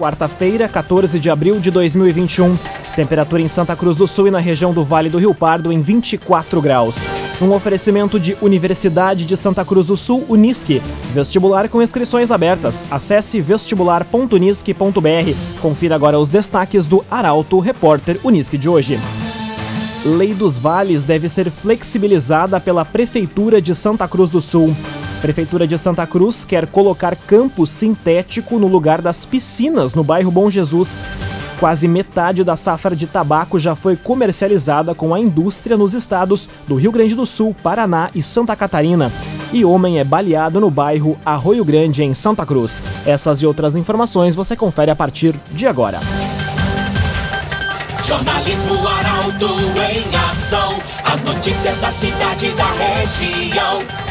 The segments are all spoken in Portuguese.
quarta-feira, 14 de abril de 2021. Temperatura em Santa Cruz do Sul e na região do Vale do Rio Pardo em 24 graus. Um oferecimento de Universidade de Santa Cruz do Sul, Unisque. Vestibular com inscrições abertas. Acesse vestibular.unisque.br. Confira agora os destaques do Arauto Repórter Unisque de hoje. Lei dos Vales deve ser flexibilizada pela Prefeitura de Santa Cruz do Sul. Prefeitura de Santa Cruz quer colocar campo sintético no lugar das piscinas no bairro Bom Jesus. Quase metade da safra de tabaco já foi comercializada com a indústria nos estados do Rio Grande do Sul, Paraná e Santa Catarina. E homem é baleado no bairro Arroio Grande, em Santa Cruz. Essas e outras informações você confere a partir de agora. Jornalismo Arauto em ação. As notícias da cidade e da região.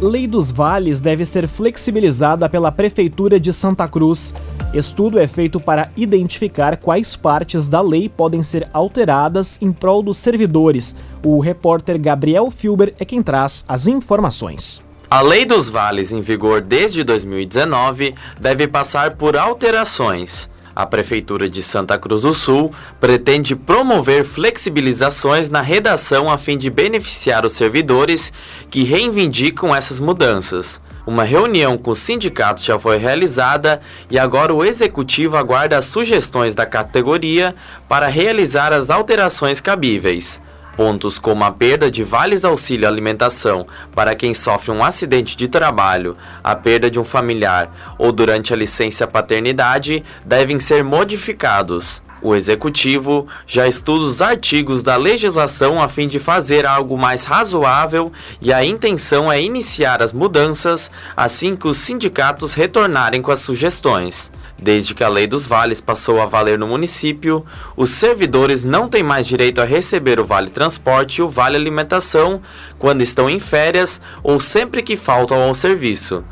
Lei dos Vales deve ser flexibilizada pela Prefeitura de Santa Cruz. Estudo é feito para identificar quais partes da lei podem ser alteradas em prol dos servidores. O repórter Gabriel Filber é quem traz as informações. A Lei dos Vales, em vigor desde 2019, deve passar por alterações. A Prefeitura de Santa Cruz do Sul pretende promover flexibilizações na redação a fim de beneficiar os servidores que reivindicam essas mudanças. Uma reunião com os sindicatos já foi realizada e agora o executivo aguarda as sugestões da categoria para realizar as alterações cabíveis. Pontos como a perda de vales auxílio alimentação para quem sofre um acidente de trabalho, a perda de um familiar ou durante a licença paternidade devem ser modificados. O executivo já estuda os artigos da legislação a fim de fazer algo mais razoável e a intenção é iniciar as mudanças assim que os sindicatos retornarem com as sugestões. Desde que a Lei dos Vales passou a valer no município, os servidores não têm mais direito a receber o Vale Transporte e o Vale Alimentação quando estão em férias ou sempre que faltam ao serviço.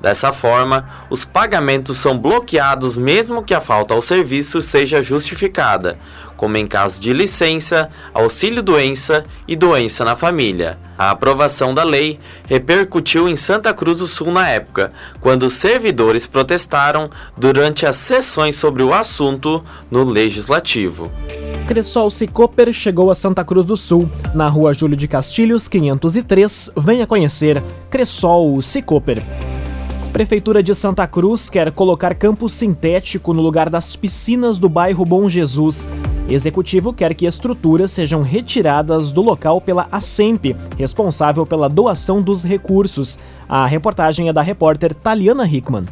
Dessa forma, os pagamentos são bloqueados mesmo que a falta ao serviço seja justificada, como em caso de licença, auxílio-doença e doença na família. A aprovação da lei repercutiu em Santa Cruz do Sul na época, quando servidores protestaram durante as sessões sobre o assunto no Legislativo. Cressol Cicoper chegou a Santa Cruz do Sul, na rua Júlio de Castilhos, 503. Venha conhecer Cressol Cicoper. Prefeitura de Santa Cruz quer colocar campo sintético no lugar das piscinas do bairro Bom Jesus. Executivo quer que estruturas sejam retiradas do local pela ASEMP, responsável pela doação dos recursos. A reportagem é da repórter Taliana Hickman.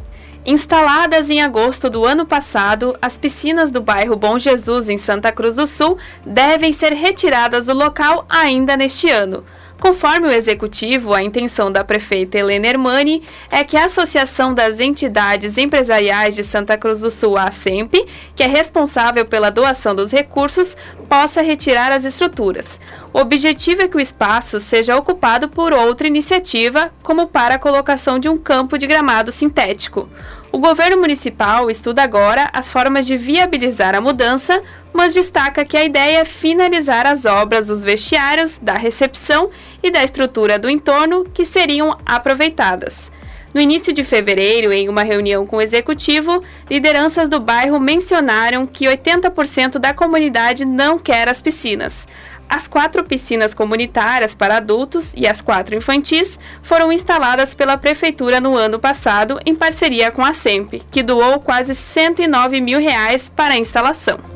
Instaladas em agosto do ano passado, as piscinas do bairro Bom Jesus, em Santa Cruz do Sul, devem ser retiradas do local ainda neste ano. Conforme o executivo, a intenção da prefeita Helena Hermani é que a Associação das Entidades Empresariais de Santa Cruz do Sul, a ASEMP, que é responsável pela doação dos recursos, possa retirar as estruturas. O objetivo é que o espaço seja ocupado por outra iniciativa, como para a colocação de um campo de gramado sintético. O governo municipal estuda agora as formas de viabilizar a mudança, mas destaca que a ideia é finalizar as obras dos vestiários, da recepção e da estrutura do entorno que seriam aproveitadas. No início de fevereiro, em uma reunião com o executivo, lideranças do bairro mencionaram que 80% da comunidade não quer as piscinas. As quatro piscinas comunitárias para adultos e as quatro infantis foram instaladas pela Prefeitura no ano passado em parceria com a SEMP, que doou quase 109 mil reais para a instalação.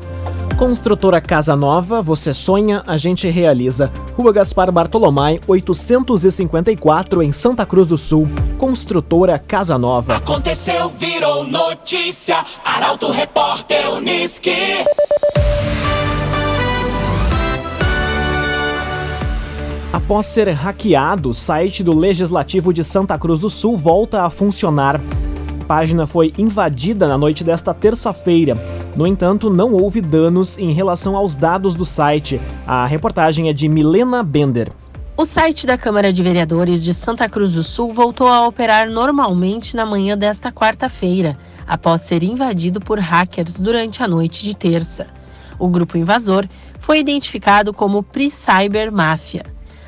Construtora Casa Nova, você sonha, a gente realiza. Rua Gaspar Bartolomai, 854, em Santa Cruz do Sul. Construtora Casa Nova. Aconteceu, virou notícia. Arauto Repórter Uniski. Após ser hackeado, o site do Legislativo de Santa Cruz do Sul volta a funcionar. A página foi invadida na noite desta terça-feira. No entanto, não houve danos em relação aos dados do site. A reportagem é de Milena Bender. O site da Câmara de Vereadores de Santa Cruz do Sul voltou a operar normalmente na manhã desta quarta-feira, após ser invadido por hackers durante a noite de terça. O grupo invasor foi identificado como Pre-Cyber Mafia.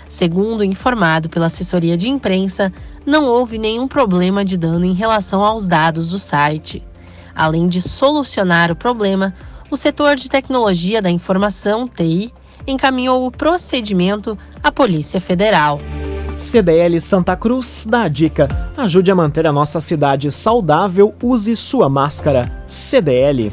Segundo informado pela assessoria de imprensa, não houve nenhum problema de dano em relação aos dados do site. Além de solucionar o problema, o setor de tecnologia da informação, TI, encaminhou o procedimento à Polícia Federal. CDL Santa Cruz dá a dica: ajude a manter a nossa cidade saudável, use sua máscara. CDL.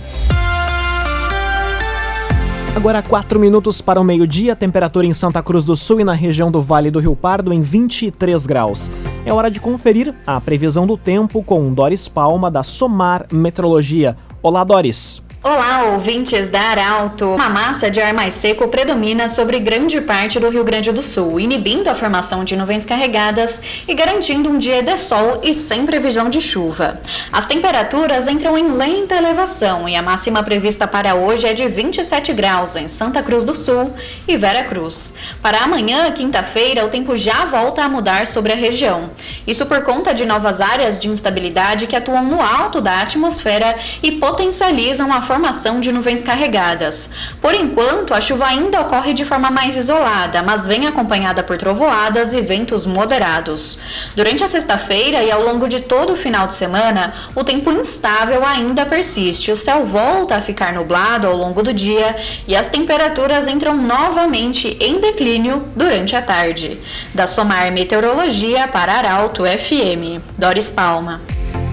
Agora 4 minutos para o meio-dia, temperatura em Santa Cruz do Sul e na região do Vale do Rio Pardo em 23 graus. É hora de conferir a previsão do tempo com Doris Palma da Somar Metrologia. Olá, Doris. Olá, ouvintes da Arauto. Uma massa de ar mais seco predomina sobre grande parte do Rio Grande do Sul, inibindo a formação de nuvens carregadas e garantindo um dia de sol e sem previsão de chuva. As temperaturas entram em lenta elevação e a máxima prevista para hoje é de 27 graus em Santa Cruz do Sul e Vera Cruz. Para amanhã, quinta-feira, o tempo já volta a mudar sobre a região. Isso por conta de novas áreas de instabilidade que atuam no alto da atmosfera e potencializam a formação de nuvens carregadas. Por enquanto, a chuva ainda ocorre de forma mais isolada, mas vem acompanhada por trovoadas e ventos moderados. Durante a sexta-feira e ao longo de todo o final de semana, o tempo instável ainda persiste. O céu volta a ficar nublado ao longo do dia e as temperaturas entram novamente em declínio durante a tarde. Da Somar Meteorologia para Arauto FM. Doris Palma.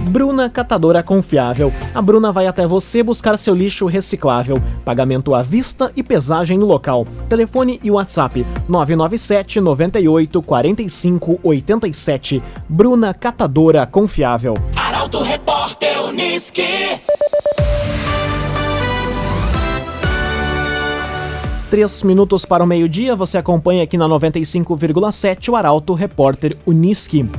Bruna Catadora Confiável. A Bruna vai até você buscar seu lixo reciclável. Pagamento à vista e pesagem no local. Telefone e WhatsApp 997 98 45 87. Bruna Catadora Confiável. Arauto Repórter Uniski. Três minutos para o meio-dia, você acompanha aqui na 95,7 o Arauto Repórter Uniski.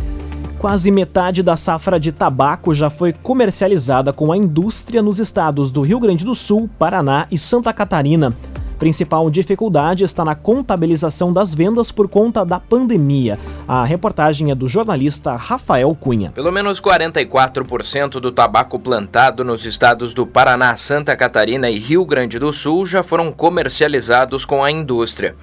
Quase metade da safra de tabaco já foi comercializada com a indústria nos estados do Rio Grande do Sul, Paraná e Santa Catarina. Principal dificuldade está na contabilização das vendas por conta da pandemia. A reportagem é do jornalista Rafael Cunha. Pelo menos 44% do tabaco plantado nos estados do Paraná, Santa Catarina e Rio Grande do Sul já foram comercializados com a indústria.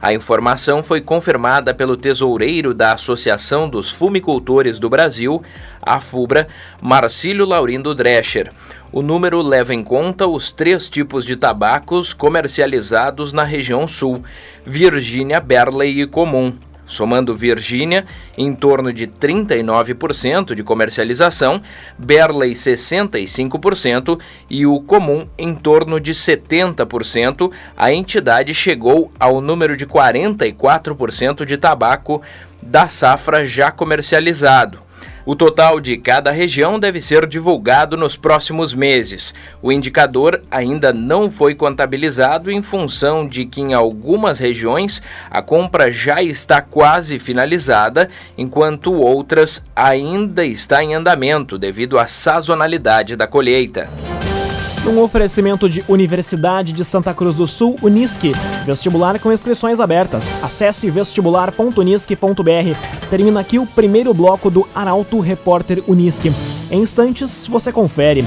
A informação foi confirmada pelo tesoureiro da Associação dos Fumicultores do Brasil, a FUBRA, Marcílio Laurindo Drescher. O número leva em conta os três tipos de tabacos comercializados na região sul: Virgínia, Berley e Comum. Somando Virgínia, em torno de 39% de comercialização, Berley 65% e o comum em torno de 70%, a entidade chegou ao número de 44% de tabaco da safra já comercializado. O total de cada região deve ser divulgado nos próximos meses. O indicador ainda não foi contabilizado em função de que em algumas regiões a compra já está quase finalizada, enquanto outras ainda está em andamento devido à sazonalidade da colheita. Um oferecimento de Universidade de Santa Cruz do Sul, Unisque. Vestibular com inscrições abertas. Acesse vestibular.unisque.br. Termina aqui o primeiro bloco do Arauto Repórter Unisque. Em instantes, você confere.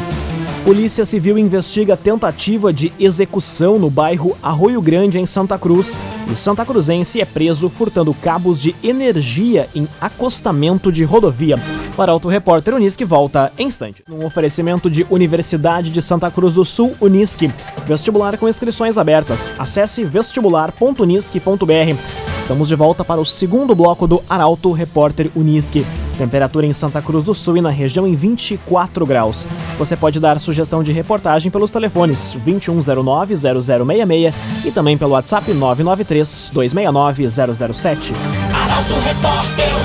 Polícia Civil investiga tentativa de execução no bairro Arroio Grande, em Santa Cruz. E Santa Cruzense é preso furtando cabos de energia em acostamento de rodovia. O Arauto Repórter Unisque volta em instante. Um oferecimento de Universidade de Santa Cruz do Sul, Unisque. Vestibular com inscrições abertas. Acesse vestibular.unisque.br. Estamos de volta para o segundo bloco do Arauto Repórter Unisque. Temperatura em Santa Cruz do Sul e na região em 24 graus. Você pode dar sugestão de reportagem pelos telefones 2109-0066 e também pelo WhatsApp 993-269-007. Arauto Repórter.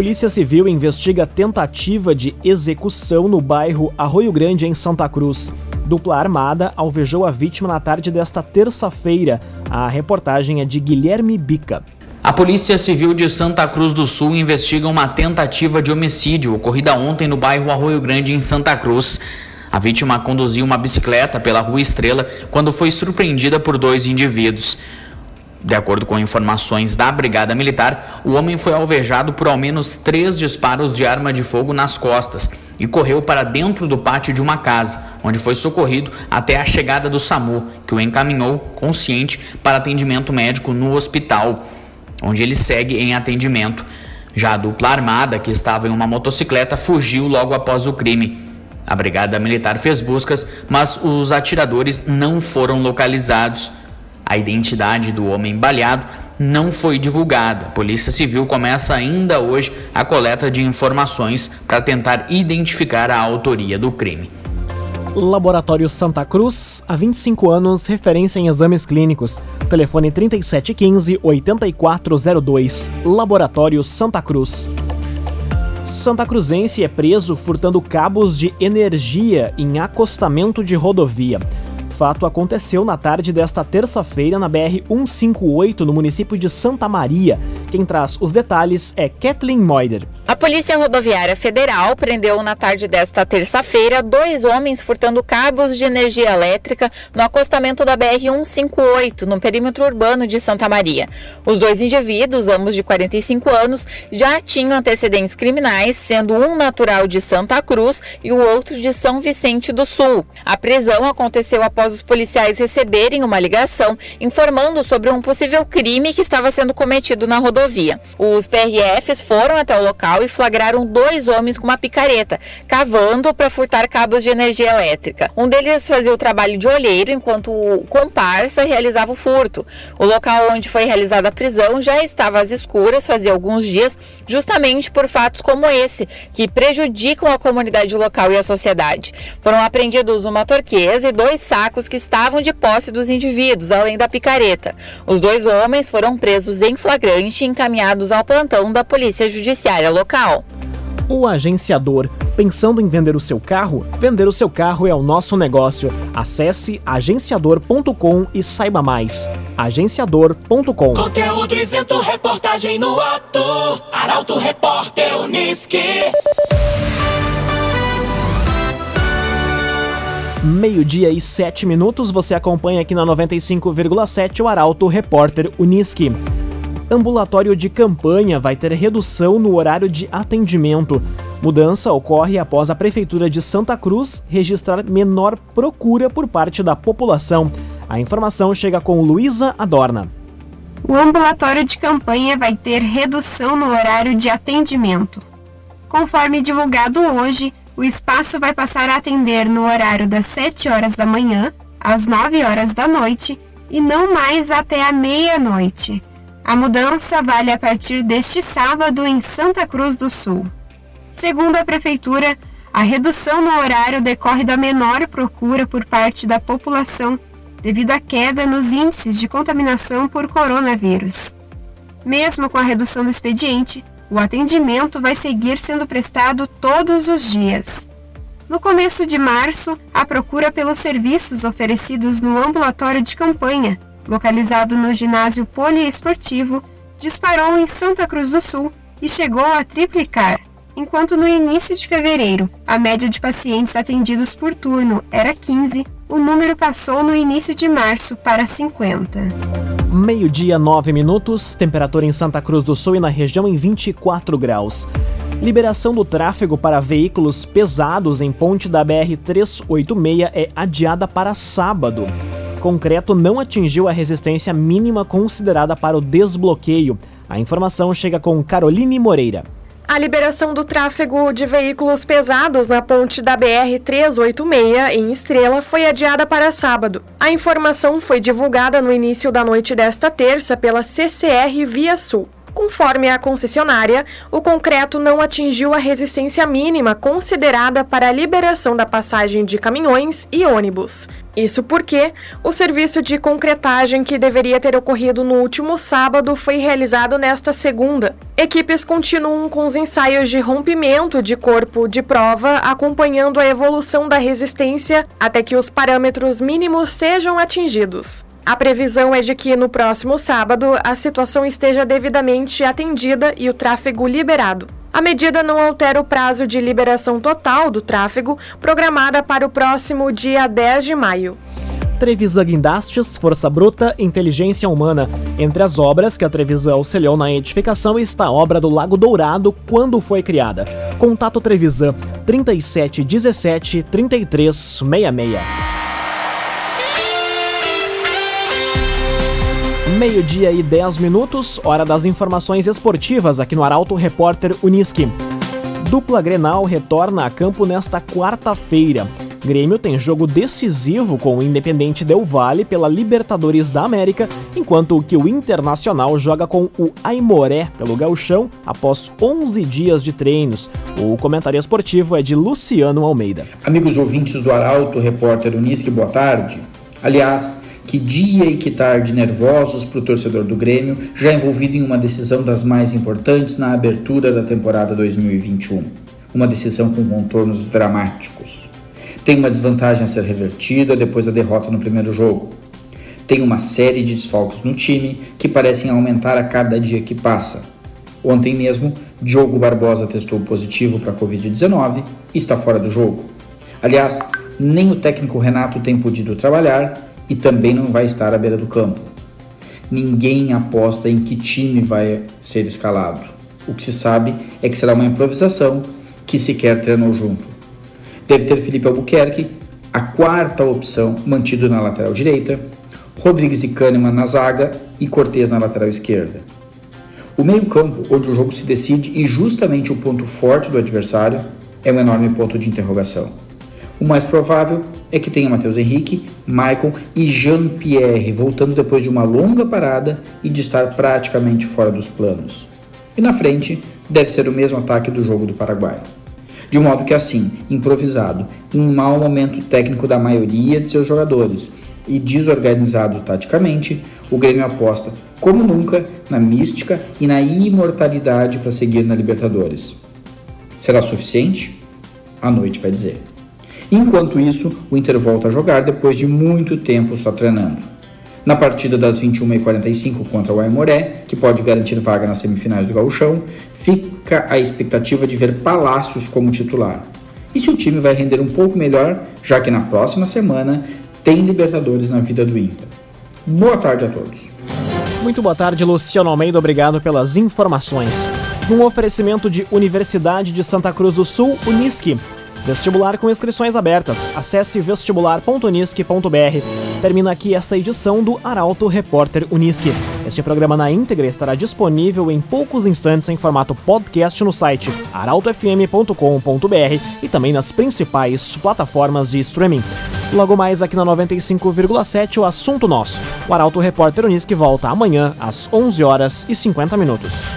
Polícia Civil investiga tentativa de execução no bairro Arroio Grande, em Santa Cruz. Dupla armada alvejou a vítima na tarde desta terça-feira. A reportagem é de Guilherme Bica. A Polícia Civil de Santa Cruz do Sul investiga uma tentativa de homicídio ocorrida ontem no bairro Arroio Grande, em Santa Cruz. A vítima conduzia uma bicicleta pela Rua Estrela quando foi surpreendida por dois indivíduos. De acordo com informações da Brigada Militar, o homem foi alvejado por ao menos três disparos de arma de fogo nas costas e correu para dentro do pátio de uma casa, onde foi socorrido até a chegada do SAMU, que o encaminhou consciente para atendimento médico no hospital, onde ele segue em atendimento. Já a dupla armada, que estava em uma motocicleta, fugiu logo após o crime. A Brigada Militar fez buscas, mas os atiradores não foram localizados. A identidade do homem baleado não foi divulgada. A Polícia Civil começa ainda hoje a coleta de informações para tentar identificar a autoria do crime. Laboratório Santa Cruz, há 25 anos, referência em exames clínicos. Telefone 3715-8402. Laboratório Santa Cruz. Santa Cruzense é preso furtando cabos de energia em acostamento de rodovia fato aconteceu na tarde desta terça-feira na BR-158, no município de Santa Maria. Quem traz os detalhes é Kathleen Moider. A Polícia Rodoviária Federal prendeu na tarde desta terça-feira dois homens furtando cabos de energia elétrica no acostamento da BR-158, no perímetro urbano de Santa Maria. Os dois indivíduos, ambos de 45 anos, já tinham antecedentes criminais, sendo um natural de Santa Cruz e o outro de São Vicente do Sul. A prisão aconteceu após os policiais receberem uma ligação informando sobre um possível crime que estava sendo cometido na rodovia. Os PRFs foram até o local e flagraram dois homens com uma picareta, cavando para furtar cabos de energia elétrica. Um deles fazia o trabalho de olheiro, enquanto o comparsa realizava o furto. O local onde foi realizada a prisão já estava às escuras fazia alguns dias, justamente por fatos como esse, que prejudicam a comunidade local e a sociedade. Foram apreendidos uma torquesa e dois sacos que estavam de posse dos indivíduos, além da picareta. Os dois homens foram presos em flagrante e encaminhados ao plantão da Polícia Judiciária local. O agenciador. Pensando em vender o seu carro? Vender o seu carro é o nosso negócio. Acesse agenciador.com e saiba mais. Agenciador.com. Conteúdo isento, reportagem no ato. Arauto Repórter Uniski. Meio-dia e sete minutos, você acompanha aqui na 95,7 o Arauto Repórter Uniski. Ambulatório de campanha vai ter redução no horário de atendimento. Mudança ocorre após a Prefeitura de Santa Cruz registrar menor procura por parte da população. A informação chega com Luísa Adorna. O ambulatório de campanha vai ter redução no horário de atendimento. Conforme divulgado hoje, o espaço vai passar a atender no horário das 7 horas da manhã às 9 horas da noite e não mais até a meia-noite. A mudança vale a partir deste sábado em Santa Cruz do Sul. Segundo a Prefeitura, a redução no horário decorre da menor procura por parte da população devido à queda nos índices de contaminação por coronavírus. Mesmo com a redução do expediente, o atendimento vai seguir sendo prestado todos os dias. No começo de março, a procura pelos serviços oferecidos no ambulatório de campanha, localizado no ginásio poliesportivo, disparou em Santa Cruz do Sul e chegou a triplicar. Enquanto no início de fevereiro a média de pacientes atendidos por turno era 15, o número passou no início de março para 50. Meio-dia, 9 minutos, temperatura em Santa Cruz do Sul e na região em 24 graus. Liberação do tráfego para veículos pesados em ponte da BR-386 é adiada para sábado. Concreto não atingiu a resistência mínima considerada para o desbloqueio. A informação chega com Caroline Moreira. A liberação do tráfego de veículos pesados na ponte da BR-386 em Estrela foi adiada para sábado. A informação foi divulgada no início da noite desta terça pela CCR Via Sul. Conforme a concessionária, o concreto não atingiu a resistência mínima considerada para a liberação da passagem de caminhões e ônibus. Isso porque o serviço de concretagem que deveria ter ocorrido no último sábado foi realizado nesta segunda. Equipes continuam com os ensaios de rompimento de corpo de prova, acompanhando a evolução da resistência até que os parâmetros mínimos sejam atingidos. A previsão é de que no próximo sábado a situação esteja devidamente atendida e o tráfego liberado. A medida não altera o prazo de liberação total do tráfego, programada para o próximo dia 10 de maio. Trevisan Guindastes, Força Bruta, Inteligência Humana. Entre as obras que a Trevisan auxiliou na edificação está a obra do Lago Dourado, quando foi criada. Contato Trevisan 3717 3366. Meio-dia e 10 minutos, hora das informações esportivas aqui no Arauto Repórter Uniski. Dupla Grenal retorna a campo nesta quarta-feira. Grêmio tem jogo decisivo com o Independente Del Valle pela Libertadores da América, enquanto que o Internacional joga com o Aimoré pelo Gauchão após 11 dias de treinos. O comentário esportivo é de Luciano Almeida. Amigos ouvintes do Arauto, repórter Unisque, boa tarde. Aliás, que dia e que tarde nervosos para o torcedor do Grêmio, já envolvido em uma decisão das mais importantes na abertura da temporada 2021. Uma decisão com contornos dramáticos. Tem uma desvantagem a ser revertida depois da derrota no primeiro jogo. Tem uma série de desfalques no time que parecem aumentar a cada dia que passa. Ontem mesmo, Diogo Barbosa testou positivo para a Covid-19 e está fora do jogo. Aliás, nem o técnico Renato tem podido trabalhar e também não vai estar à beira do campo. Ninguém aposta em que time vai ser escalado. O que se sabe é que será uma improvisação que sequer treinou junto. Deve ter Felipe Albuquerque, a quarta opção, mantido na lateral direita, Rodrigues e Kahneman na zaga e Cortez na lateral esquerda. O meio-campo, onde o jogo se decide e justamente o ponto forte do adversário, é um enorme ponto de interrogação. O mais provável é que tenha Matheus Henrique, Maicon e Jean-Pierre voltando depois de uma longa parada e de estar praticamente fora dos planos. E na frente deve ser o mesmo ataque do jogo do Paraguai. De modo que assim, improvisado, em mau momento técnico da maioria de seus jogadores e desorganizado taticamente, o Grêmio aposta, como nunca, na mística e na imortalidade para seguir na Libertadores. Será suficiente? A noite vai dizer. Enquanto isso, o Inter volta a jogar depois de muito tempo só treinando. Na partida das 21h45 contra o Aimoré, que pode garantir vaga nas semifinais do Gauchão, fica a expectativa de ver Palácios como titular. E se o time vai render um pouco melhor, já que na próxima semana tem Libertadores na vida do Inter. Boa tarde a todos. Muito boa tarde, Luciano Almeida. Obrigado pelas informações. Um oferecimento de Universidade de Santa Cruz do Sul, Unisque. Vestibular com inscrições abertas. Acesse vestibular.unisque.br. Termina aqui esta edição do Arauto Repórter Unisque. Este programa na íntegra estará disponível em poucos instantes em formato podcast no site arautofm.com.br e também nas principais plataformas de streaming. Logo mais aqui na 95,7 o assunto nosso. O Arauto Repórter Unisque volta amanhã às 11 horas e 50 minutos.